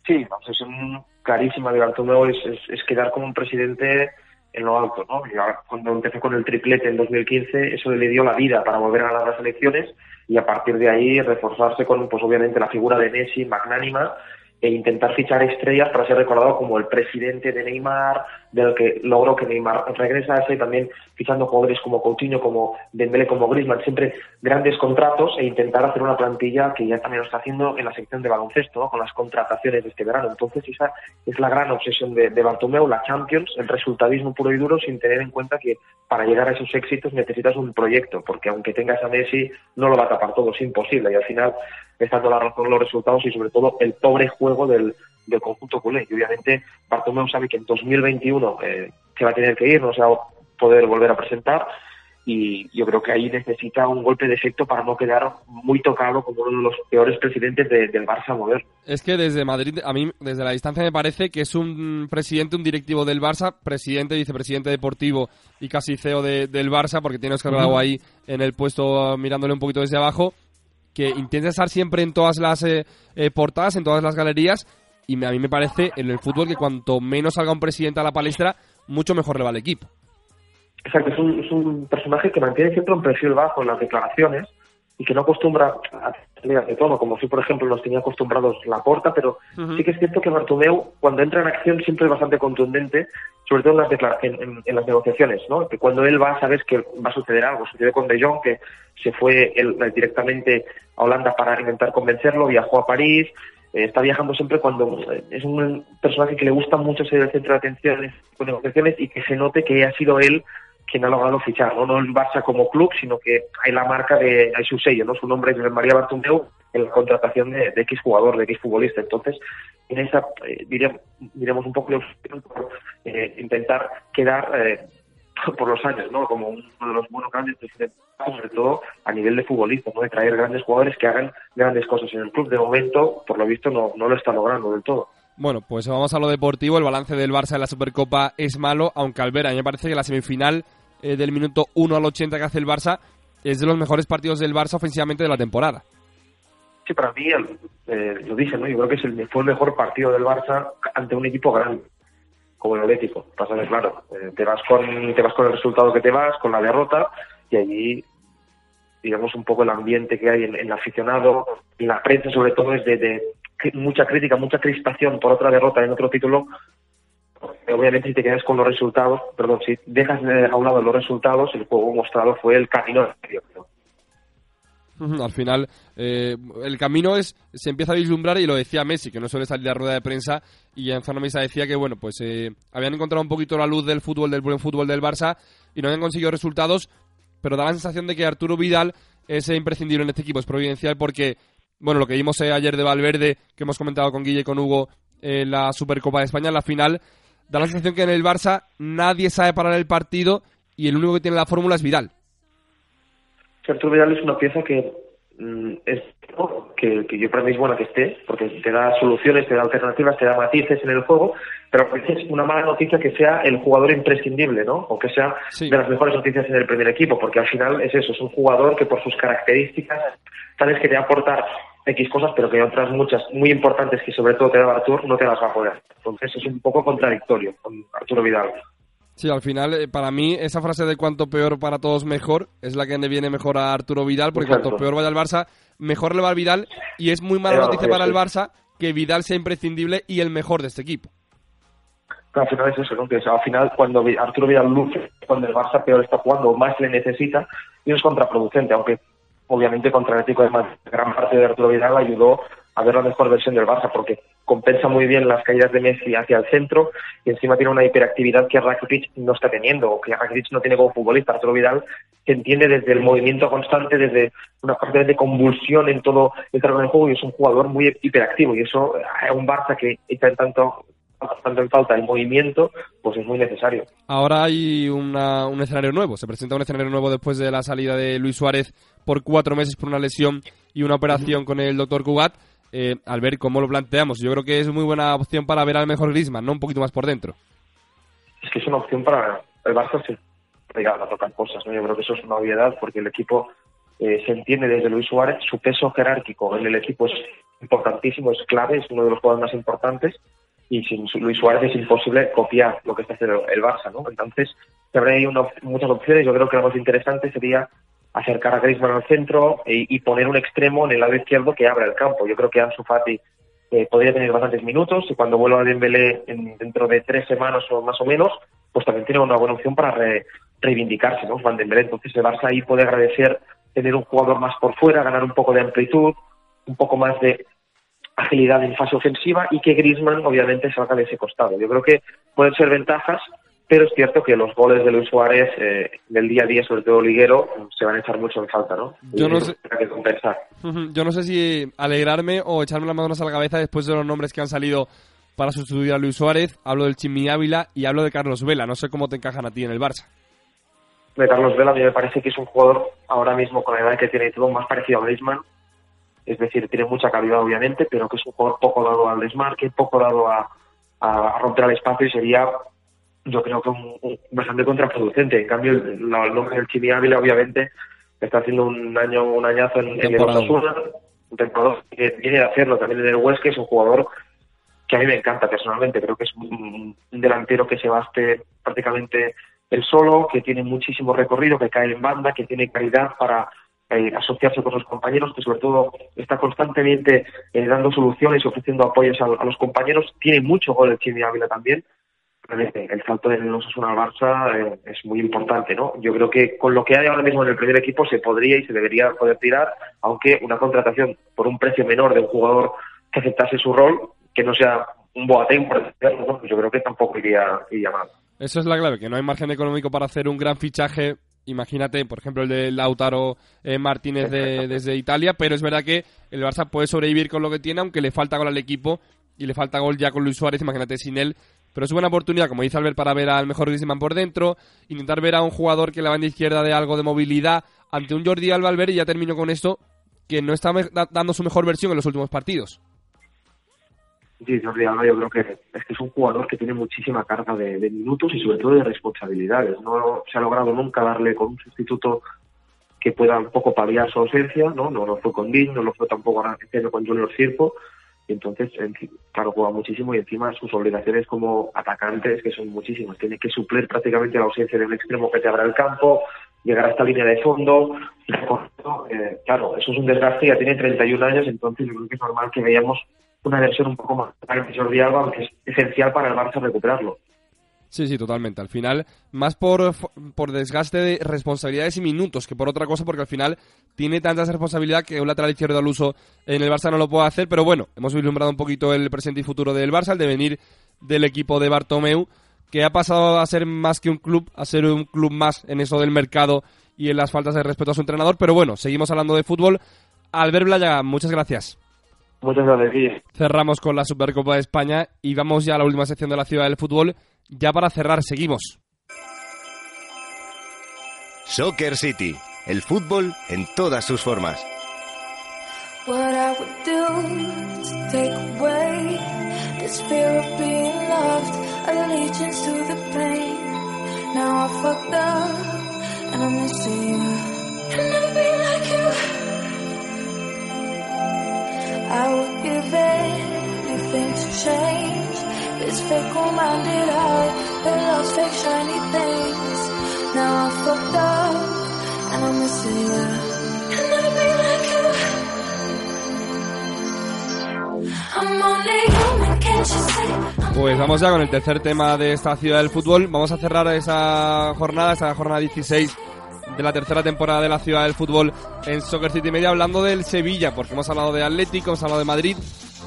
Sí, la obsesión clarísima de Bartomeu es, es, es quedar como un presidente en lo alto, ¿no? Y cuando empezó con el triplete en 2015, eso le dio la vida para volver a las elecciones y a partir de ahí reforzarse con, pues obviamente, la figura de Messi, magnánima, e intentar fichar estrellas para ser recordado como el presidente de Neymar, del que logró que Neymar regresase, también fichando jugadores como Coutinho, como Dembélé, como Griezmann, siempre grandes contratos e intentar hacer una plantilla que ya también lo está haciendo en la sección de baloncesto, con las contrataciones de este verano. Entonces esa es la gran obsesión de, de Bartomeu, la Champions, el resultadismo puro y duro, sin tener en cuenta que para llegar a esos éxitos necesitas un proyecto, porque aunque tengas a Messi, no lo va a tapar todo, es imposible. Y al final, estando la razón los resultados y sobre todo el pobre juego del, del conjunto culé. Y obviamente Bartomeu sabe que en 2021 eh, se va a tener que ir, no se va a poder volver a presentar y yo creo que ahí necesita un golpe de efecto para no quedar muy tocado como uno de los peores presidentes de- del Barça moderno. Es que desde Madrid, a mí, desde la distancia me parece que es un presidente, un directivo del Barça, presidente, vicepresidente deportivo y casi CEO de- del Barça, porque tiene Oscar Grau ahí en el puesto mirándole un poquito desde abajo, que intenta estar siempre en todas las eh, eh, portadas, en todas las galerías, y me- a mí me parece en el fútbol que cuanto menos salga un presidente a la palestra, mucho mejor le va al equipo. Exacto, es un, es un personaje que mantiene siempre un perfil bajo en las declaraciones, y que no acostumbra a salir de todo, como si, por ejemplo, nos tenía acostumbrados la porta, pero sí que es cierto que Bartomeu, cuando entra en acción, siempre es bastante contundente, sobre todo en las, en, en- en las negociaciones, ¿no? Que cuando él va, sabes que va a suceder algo. Sucedió con De Jong, que se fue él, eh, directamente a Holanda para intentar convencerlo, viajó a París, está viajando siempre cuando eh, es un personaje que le gusta mucho ser el centro de atención en estas negociaciones y que se note que ha sido él quien ha logrado fichar, ¿no? no el Barça como club, sino que hay la marca de, hay su sello, ¿no? Su nombre es María Bartomeu en la contratación de, de X jugador, de X futbolista. Entonces, en esa, eh, diremos, un poco de eh, intentar quedar eh, por los años, ¿no? Como uno de los buenos grandes sobre todo a nivel de futbolista, ¿no? De traer grandes jugadores que hagan grandes cosas en el club. De momento, por lo visto, no, no lo está logrando del todo. Bueno, pues vamos a lo deportivo. El balance del Barça en la Supercopa es malo, aunque Albera, a mí me parece que la semifinal eh, del minuto 1 al 80 que hace el Barça es de los mejores partidos del Barça ofensivamente de la temporada. Sí, para mí, eh, lo dije, ¿no? Yo creo que es el, fue el mejor partido del Barça ante un equipo grande, como el Atlético. Pasa que, claro, eh, te, vas con, te vas con el resultado que te vas, con la derrota, y allí, digamos, un poco el ambiente que hay en, el aficionado, en la prensa sobre todo, es de, mucha crítica, mucha crispación por otra derrota en otro título. Obviamente, si te quedas con los resultados, perdón, si dejas de a un lado los resultados, el juego mostrado fue el camino medio, creo. Al final, eh, el camino es se empieza a vislumbrar y lo decía Messi, que no suele salir a rueda de prensa, y en zona mesa decía que, bueno, pues eh, habían encontrado un poquito la luz del fútbol, del buen fútbol del Barça, y no habían conseguido resultados, pero da la sensación de que Arturo Vidal es eh, imprescindible en este equipo, es providencial porque, bueno, lo que vimos eh, ayer de Valverde, que hemos comentado con Guille y con Hugo, en la Supercopa de España, en la final, da la sensación que en el Barça nadie sabe parar el partido y el único que tiene la fórmula es Vidal. Arturo Vidal es una pieza que mm, es que, que yo para mí es buena que esté, porque te da soluciones, te da alternativas, te da matices en el juego, pero a veces es una mala noticia que sea el jugador imprescindible, ¿no? O que sea Sí. de las mejores noticias en el primer equipo, porque al final es eso, es un jugador que por sus características sabes que te va a aportar X cosas, pero que otras muchas muy importantes que sobre todo te da Artur no te las va a poder. Entonces es un poco contradictorio con Arturo Vidal. Sí, al final, eh, para mí, esa frase de cuanto peor para todos mejor es la que le viene mejor a Arturo Vidal, porque Exacto. cuanto peor vaya el Barça, mejor le va al Vidal, y es muy mala noticia para el. Barça que Vidal sea imprescindible y el mejor de este equipo. Pero al final es eso, ¿no? Que es, al final cuando Arturo Vidal luce, cuando el Barça peor está jugando, más le necesita, y es contraproducente, aunque obviamente contra el Atlético de Madrid gran parte de Arturo Vidal ayudó a ver la mejor versión del Barça, porque compensa muy bien las caídas de Messi hacia el centro y encima tiene una hiperactividad que Rakitic no está teniendo, o que Rakitic no tiene como futbolista. Arturo Vidal se entiende desde el movimiento constante, desde una parte de convulsión en todo el terreno del juego y es un jugador muy hiperactivo y eso a un Barça que está en tanto tanto en falta el movimiento, pues es muy necesario. Ahora hay una- un escenario nuevo, se presenta un escenario nuevo después de la salida de Luis Suárez por cuatro meses por una lesión y una operación con el doctor Cugat. Eh, al ver cómo lo planteamos, yo creo que es muy buena opción para ver al mejor Griezmann, ¿no? Un poquito más por dentro. Es que es una opción para el Barça se llegar a tocar cosas, ¿no? Yo creo que eso es una obviedad porque el equipo eh, se entiende desde Luis Suárez, su peso jerárquico en el equipo es importantísimo, es clave, es uno de los jugadores más importantes y sin Luis Suárez es imposible copiar lo que está haciendo el Barça, ¿no? Entonces, op- muchas opciones, yo creo que lo más interesante sería acercar a Griezmann al centro e- y poner un extremo en el lado izquierdo que abra el campo. Yo creo que Ansu Fati eh, podría tener bastantes minutos y cuando vuelva a Dembélé en- dentro de tres semanas o más o menos, pues también tiene una buena opción para re- reivindicarse, ¿no? Van Dembélé. Entonces el Barça ahí puede agradecer tener un jugador más por fuera, ganar un poco de amplitud, un poco más de agilidad en fase ofensiva y que Griezmann obviamente salga de ese costado. Yo creo que pueden ser ventajas, pero es cierto que los goles de Luis Suárez eh, del día a día, sobre todo liguero, se van a echar mucho en falta, ¿no? Yo Y no sé- que compensar. Yo no sé si alegrarme o echarme las manos a la cabeza después de los nombres que han salido para sustituir a Luis Suárez. Hablo del Chimi Ávila y hablo de Carlos Vela. No sé cómo te encajan a ti en el Barça. de Carlos Vela, a mí me parece que es un jugador ahora mismo con la edad que tiene y todo más parecido a Griezmann. Es decir, tiene mucha calidad obviamente, pero que es un jugador poco dado al desmarque, poco dado a, a romper al espacio y sería, yo creo que un, un- bastante contraproducente. En cambio, el, la- el nombre del Chimi Ávila obviamente está haciendo un año un añazo en, en el. Osasuna, un temporada que viene de hacerlo también en el Huesca, es un jugador que a mí me encanta personalmente. Creo que es un, un delantero que se baste prácticamente él solo, que tiene muchísimo recorrido, que cae en banda, que tiene calidad para eh, asociarse con sus compañeros, que sobre todo está constantemente eh, dando soluciones y ofreciendo apoyos a, a, los compañeros. Tiene mucho gol el Chimi Ávila también. El salto del Osasuna al Barça eh, es muy importante, ¿no? Yo creo que con lo que hay ahora mismo en el primer equipo se podría y se debería poder tirar, aunque una contratación por un precio menor de un jugador que aceptase su rol, que no sea un Boateng, por ejemplo, pues yo creo que tampoco iría, iría mal. Eso es la clave, que no hay margen económico para hacer un gran fichaje imagínate, por ejemplo, el de Lautaro eh, Martínez de, desde Italia, pero es verdad que el Barça puede sobrevivir con lo que tiene, aunque le falta gol al equipo y le falta gol ya con Luis Suárez, imagínate sin él. Pero es buena oportunidad, como dice Albert, para ver al mejor Griezmann por dentro, intentar ver a un jugador que la banda izquierda de algo de movilidad ante un Jordi Alba Albert, y ya termino con esto, que no está dando su mejor versión en los últimos partidos. Sí, Jordi Alba yo creo que es que es un jugador que tiene muchísima carga de, de, minutos y sobre todo de responsabilidades. No se ha logrado nunca darle con un sustituto que pueda un poco paliar su ausencia, ¿no? No lo fue con Dean, no lo fue tampoco con Junior Circo. Y entonces, claro, juega muchísimo y encima sus obligaciones como atacantes, que son muchísimas. Tiene que suplir prácticamente la ausencia de un extremo que te abra el campo, llegar a esta línea de fondo. Eh, claro, eso es un desgaste, ya tiene 31 años, entonces yo creo que es normal que veamos una versión un poco más de Jordi Alba, aunque es esencial para el Barça recuperarlo. Sí, sí, totalmente. Al final, más por, por desgaste de responsabilidades y minutos que por otra cosa, porque al final tiene tanta responsabilidad que un lateral izquierdo al uso en el Barça no lo puede hacer. Pero bueno, hemos vislumbrado un poquito el presente y futuro del Barça, el devenir del equipo de Bartomeu, que ha pasado a ser más que un club, a ser un club más en eso del mercado y en las faltas de respeto a su entrenador. Pero bueno, seguimos hablando de fútbol. Albert Blaya, muchas gracias. Muchas gracias. Cerramos con la Supercopa de España y vamos ya a la última sección de la ciudad del fútbol. Ya para cerrar, seguimos. Soccer City, el fútbol en todas sus formas. What I would do to take away this fear of being loved, allegiance to the pain. Now I fucked up and I'm missing you. I'll never be like you. I would give anything to change this fickle-minded heart that loves fake shiny things. Now fucked up and I'm missing you. I'll never be like you. I'm only human, can't you see? Pues vamos ya con el tercer tema de esta ciudad del fútbol. Vamos a cerrar esa jornada, esa jornada 16 de la tercera temporada de la ciudad del fútbol en Soccer City Media, hablando del Sevilla, porque hemos hablado de Atlético, hemos hablado de Madrid,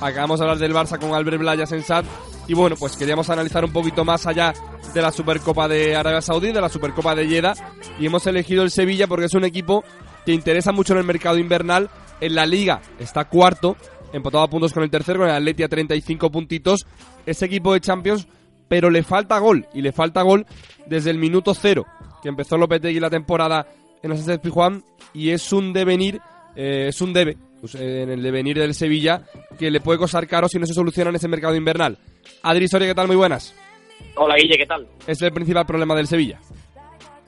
acabamos de hablar del Barça con Albert Blaya Sensat, y bueno, pues queríamos analizar un poquito más allá de la Supercopa de Arabia Saudí, de la Supercopa de Jeddah, y hemos elegido el Sevilla porque es un equipo que interesa mucho en el mercado invernal, en la liga está cuarto, empatado a puntos con el tercero, con el Atleti a 35 puntitos, ese equipo de Champions, pero le falta gol, y le falta gol desde el minuto cero, que empezó Lopetegui la temporada en el Sánchez Pijuán, y es un devenir, eh, es un debe, pues, eh, en el devenir del Sevilla, que le puede costar caro si no se soluciona en ese mercado invernal. Adri Soria, ¿qué tal? Muy buenas. Hola Guille, ¿qué tal? Es el principal problema del Sevilla.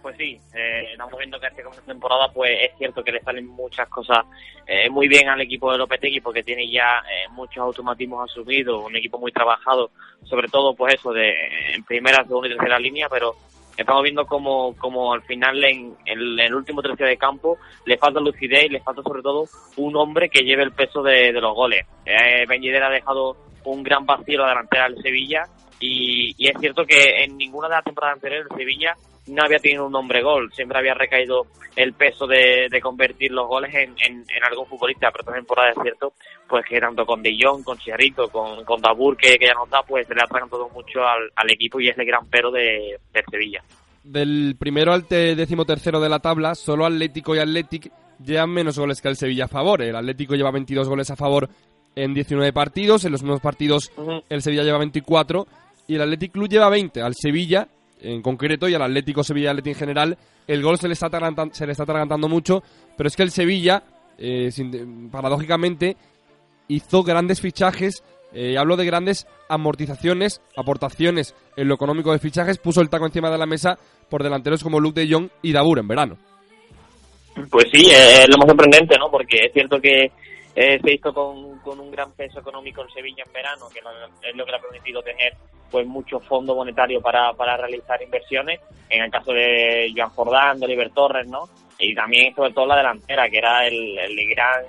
Pues sí, eh, estamos viendo que este comienzo de temporada pues es cierto que le salen muchas cosas eh, muy bien al equipo de Lopetegui porque tiene ya eh, muchos automatismos asumidos, un equipo muy trabajado, sobre todo pues eso de en primera, segunda y tercera línea, pero estamos viendo como, como al final en, en el último tercio de campo le falta lucidez y le falta sobre todo un hombre que lleve el peso de, los goles. Eh, ha dejado un gran vacío a la delantera del Sevilla y, y, es cierto que en ninguna de las temporadas anteriores el Sevilla no había tenido un hombre gol, siempre había recaído el peso de, de convertir los goles en, en, en, algún futbolista, pero esta temporada es cierto pues que tanto con De Jong, con Chicharito, con, con Dabur que, que ya no está, pues se le ha todo mucho al, al, equipo y es el gran pero de, de Sevilla. Del primero al décimo tercero de la tabla, solo Atlético y Atlético llevan menos goles que el Sevilla a favor. El Atlético lleva 22 goles a favor en 19 partidos, en los mismos partidos uh -huh. el Sevilla lleva 24 y el Athletic Club lleva 20. Al Sevilla en concreto y al Atlético Sevilla Atlético en general, el gol se le está se le está atragantando mucho, pero es que el Sevilla, eh, sin, paradójicamente, hizo grandes fichajes, eh, hablo de grandes amortizaciones, aportaciones en lo económico de fichajes, puso el taco encima de la mesa por delanteros como Luke de Jong y Dabur en verano. Pues sí, es lo más sorprendente, ¿no? Porque es cierto que eh, se hizo con, con, un gran peso económico en Sevilla en verano, que es lo que le ha permitido tener pues mucho fondo monetario para, para realizar inversiones, en el caso de Joan Jordán, de Oliver Torres, ¿no? y también sobre todo la delantera, que era el, el gran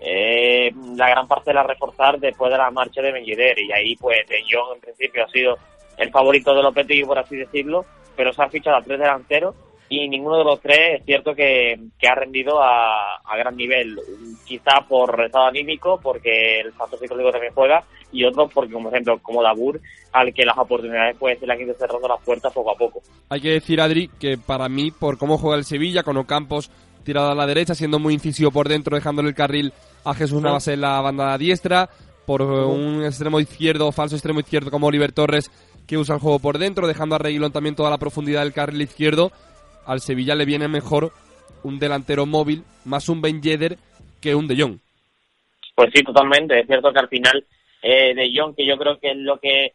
eh, la gran parte de la reforzar después de la marcha de Benjider y ahí pues De Jong en principio ha sido el favorito de Lopetegui por así decirlo, pero se ha fichado a tres delanteros y ninguno de los tres es cierto que, que ha rendido a, a, gran nivel, quizá por estado anímico, porque el factor psicológico también juega, y otro porque, como ejemplo, como Dabur, al que las oportunidades pues se le han ido cerrando las puertas poco a poco. Hay que decir, Adri, que para mí, por cómo juega el Sevilla, con Ocampos tirado a la derecha, siendo muy incisivo por dentro, dejándole el carril a Jesús Navas en la banda diestra, por un extremo izquierdo, falso extremo izquierdo como Oliver Torres, que usa el juego por dentro, dejando a Reguilón también toda la profundidad del carril izquierdo. Al Sevilla le viene mejor un delantero móvil, más un Ben Yedder, que un De Jong. Pues sí, totalmente. Es cierto que al final eh, De Jong, que yo creo que es lo que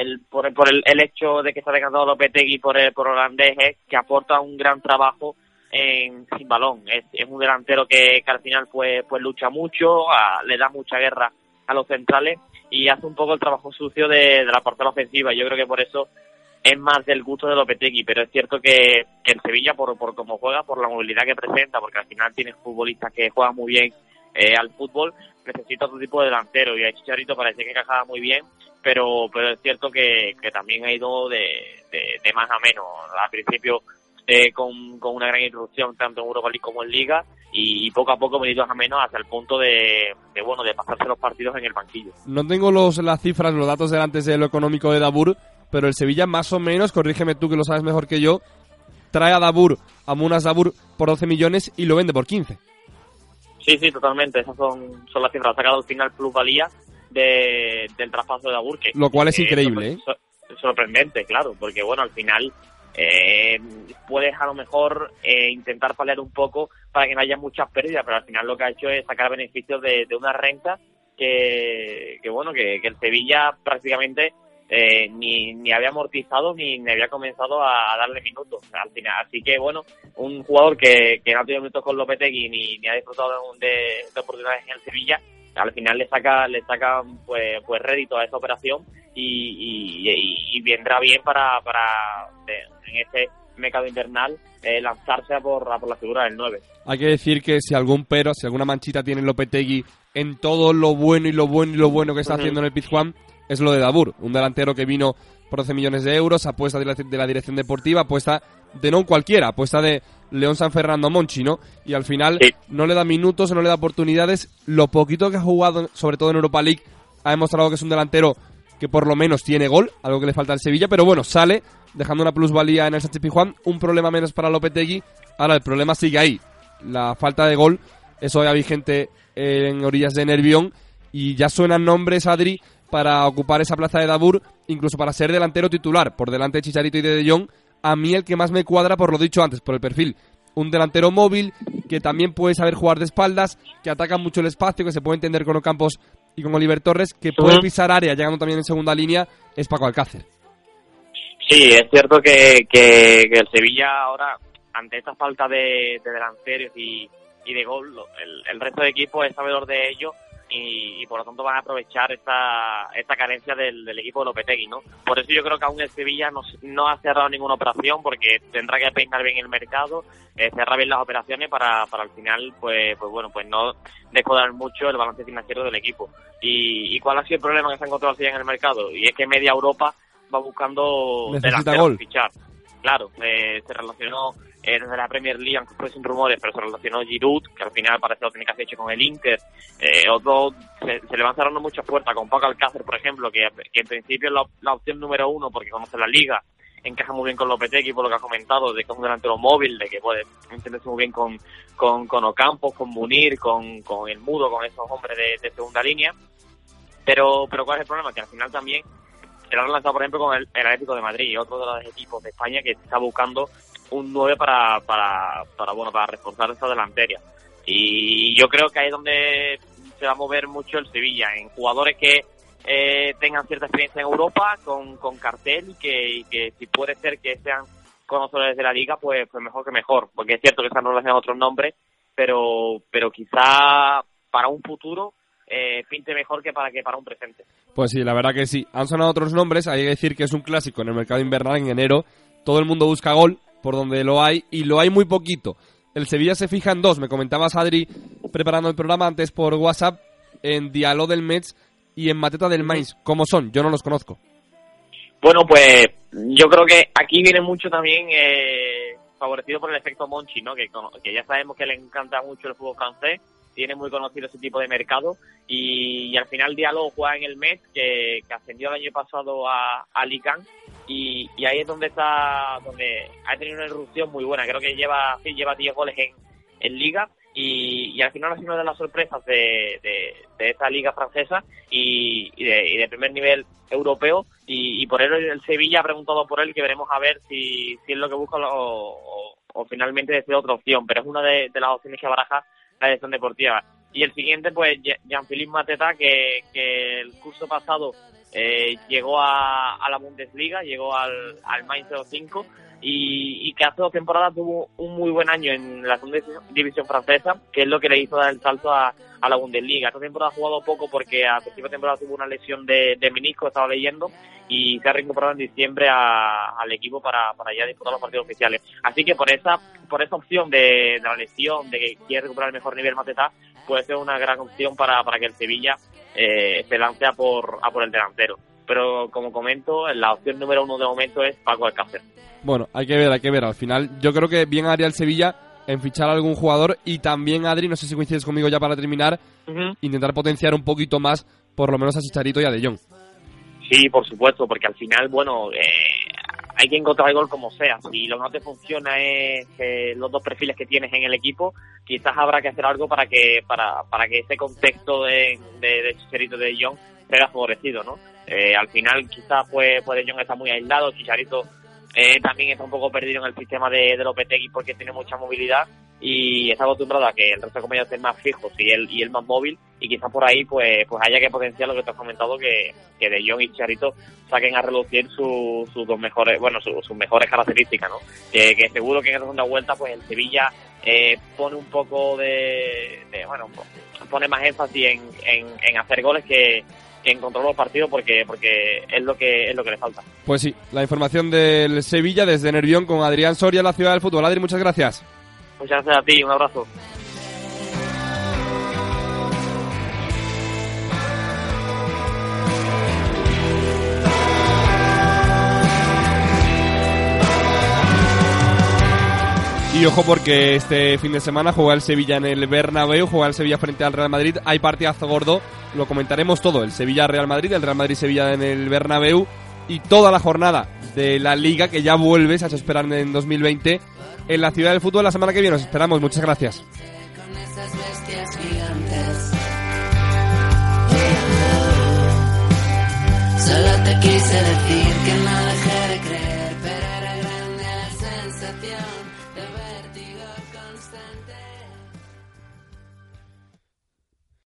el, por, por el, hecho de que está decantado Lopetegui por el por holandés es que aporta un gran trabajo en, sin balón. Es, es un delantero que, que, al final pues, pues lucha mucho, a, le da mucha guerra a los centrales y hace un poco el trabajo sucio de, de la parte ofensiva. Yo creo que por eso es más del gusto de Lopetegui, pero es cierto que, el Sevilla, por, por cómo juega, por la movilidad que presenta, porque al final tiene futbolistas que juegan muy bien eh, al fútbol, necesita otro tipo de delantero y a Chicharito parece que encajaba muy bien, pero pero es cierto que, que también ha ido de, de, de más a menos. Al principio eh, con, con una gran introducción tanto en Europa League como en Liga y, y poco a poco venido a menos hasta el punto de, de, bueno de pasarse los partidos en el banquillo. No tengo los las cifras, los datos delante de lo económico de Dabur, pero el Sevilla más o menos, corrígeme tú que lo sabes mejor que yo, trae a Dabur, a Munas Dabur por 12 millones y lo vende por 15. Sí, sí, totalmente. Esas son, son las cifras. Ha sacado al final plusvalía de, del traspaso de Dabur. Que, lo cual es increíble, ¿eh? sorprendente, claro, porque bueno, al final eh, puedes a lo mejor eh, intentar paliar un poco para que no haya muchas pérdidas, pero al final lo que ha hecho es sacar beneficios de, de una renta que, que bueno, que, que el Sevilla prácticamente eh, ni, ni había amortizado ni, ni había comenzado a, a, darle minutos al final. Así que bueno, un jugador que, que no ha tenido minutos con Lopetegui ni, ni ha disfrutado de, de, oportunidades en el Sevilla, al final le saca le saca pues pues rédito a esa operación y, y, y vendrá bien para, para en este mercado invernal eh, lanzarse a por, a por la figura del 9. Hay que decir que si algún pero, si alguna manchita tiene Lopetegui en todo lo bueno y lo bueno y lo bueno que está uh -huh. haciendo en el Pizjuán, es lo de Dabur, un delantero que vino por 12 millones de euros, apuesta de la, de la dirección deportiva, apuesta de no cualquiera, apuesta de León San Fernando Monchi, ¿no? Y al final sí. no le da minutos, no le da oportunidades. Lo poquito que ha jugado, sobre todo en Europa League, ha demostrado que es un delantero que por lo menos tiene gol, algo que le falta al Sevilla, pero bueno, sale dejando una plusvalía en el Sánchez Pijuán, un problema menos para Lopetegui. Ahora el problema sigue ahí, la falta de gol, eso ya vigente en orillas de Nervión y ya suenan nombres, Adri, para ocupar esa plaza de Dabur, incluso para ser delantero titular, por delante de Chicharito y de De Jong, a mí el que más me cuadra por lo dicho antes, por el perfil. Un delantero móvil, que también puede saber jugar de espaldas, que ataca mucho el espacio, que se puede entender con Ocampos y con Oliver Torres, que puede pisar área llegando también en segunda línea, es Paco Alcácer. Sí, es cierto que, que, que el Sevilla ahora, ante esta falta de, de delanteros y, y de gol, el, el resto de equipos es sabedor de ello y, y, por lo tanto van a aprovechar esta, esta carencia del, del, equipo de Lopetegui, ¿no? Por eso yo creo que aún el Sevilla no, no ha cerrado ninguna operación porque tendrá que peinar bien el mercado, eh, cerrar bien las operaciones para, para al final, pues, pues bueno, pues no descuadrar mucho el balance financiero del equipo. Y, ¿Y cuál ha sido el problema que se ha encontrado el en el mercado? Y es que media Europa va buscando delanteros fichar. Claro, eh, se relacionó eh, desde la Premier League, aunque fue sin rumores, pero se relacionó Giroud, que al final parece lo tenía que hacer hecho con el Inter. Eh, otro, se, se, le van cerrando muchas puertas, con Paco Alcácer, por ejemplo, que, en principio es la, opción número uno porque conoce la liga, encaja muy bien con Lopetegui, por lo que ha comentado, de que es un delantero móvil, de que puede entenderse muy bien con, con, con con Munir, con, con el Mudo, con esos hombres de, de segunda línea. Pero, pero ¿cuál es el problema? Que al final también se lo han lanzado, por ejemplo, con el, el Atlético de Madrid, otro de los equipos de España que está buscando un 9 para, para, para, bueno, para reforzar esta delantera. Y yo creo que ahí es donde se va a mover mucho el Sevilla, en jugadores que eh, tengan cierta experiencia en Europa, con, con cartel y que, que si puede ser que sean conocedores de la liga, pues, pues mejor que mejor, porque es cierto que se han relacionado otros nombres, pero, pero quizá para un futuro eh, pinte mejor que para que para un presente. Pues sí, la verdad que sí. Han sonado otros nombres, hay que decir que es un clásico en el mercado invernal en enero. Todo el mundo busca gol por donde lo hay y lo hay muy poquito. El Sevilla se fija en dos. Me comentabas, Adri, preparando el programa antes por WhatsApp, en Diallo del Metz y en Mateta del Mainz. ¿Cómo son? Yo no los conozco. Bueno, pues yo creo que aquí viene mucho también eh, favorecido por el efecto Monchi, ¿no? Que, que ya sabemos que le encanta mucho el fútbol francés, tiene muy conocido ese tipo de mercado y, al final Diallo juega en el Metz, que, ascendió el año pasado a, a Lican y, ahí es donde está, donde ha tenido una irrupción muy buena. Creo que lleva, sí, lleva 10 goles en, en Liga y, al final ha sido una de las sorpresas de, de, esta liga francesa y, de, primer nivel europeo y, por ello el Sevilla ha preguntado por él que veremos a ver si, si es lo que busca o, o, finalmente decide otra opción, pero es una de, las opciones que baraja la dirección deportiva. Y el siguiente, pues Jean-Philippe Mateta, que, que el curso pasado eh, llegó a, a, la Bundesliga, llegó al, al Mainz 05 y, que hace dos temporadas tuvo un muy buen año en la segunda división francesa, que es lo que le hizo dar el salto a, la Bundesliga. Esta temporada ha jugado poco porque a principio de temporada tuvo una lesión de, de menisco, estaba leyendo, y se ha reincorporado en diciembre al equipo para, para ya disputar los partidos oficiales. Así que por esa por esa opción de, la lesión, de que quiere recuperar el mejor nivel Mateta, puede ser una gran opción para, para que el Sevilla eh, se lance a por, a por el delantero. Pero como comento, la opción número uno de momento es Paco Alcácer. Bueno, hay que ver, hay que ver. Al final, yo creo que bien haría el Sevilla en fichar a algún jugador y también Adri, no sé si coincides conmigo ya para terminar, intentar potenciar un poquito más, por lo menos a Chicharito y a De Jong. Sí, por supuesto, porque al final, bueno, eh, hay que encontrar el gol como sea. Si lo que no te funciona es los dos perfiles que tienes en el equipo, quizás habrá que hacer algo para que para, para que ese contexto de, Chicharito de Jong sea favorecido, ¿no? Eh, al final quizás pues, pues De Jong está muy aislado, Chicharito eh, también está un poco perdido en el sistema de, de Lopetegui porque tiene mucha movilidad y está acostumbrado a que el resto de compañeros estén más fijos y él, y él más móvil y quizás por ahí pues pues haya que potenciar lo que te has comentado que, que De Jong y Charito saquen a relucir sus dos mejores bueno sus mejores características no que, que, seguro que en esa segunda vuelta pues el Sevilla eh, pone un poco de, bueno pone más énfasis en, en, en hacer goles que, que encontró los partidos porque porque es lo que es lo que le falta. Pues sí, la información del Sevilla desde Nervión con Adrián Soria, la ciudad del fútbol. Adri, muchas gracias. Muchas gracias a ti, un abrazo. Y ojo porque este fin de semana juega el Sevilla en el Bernabéu, juega el Sevilla frente al Real Madrid. Hay partidazo gordo, lo comentaremos todo. El Sevilla-Real Madrid, el Real Madrid-Sevilla en el Bernabéu y toda la jornada de la Liga que ya vuelve, se ha hecho esperar en 2020 en la ciudad del fútbol la semana que viene. Os esperamos, muchas gracias. Solo te quise decir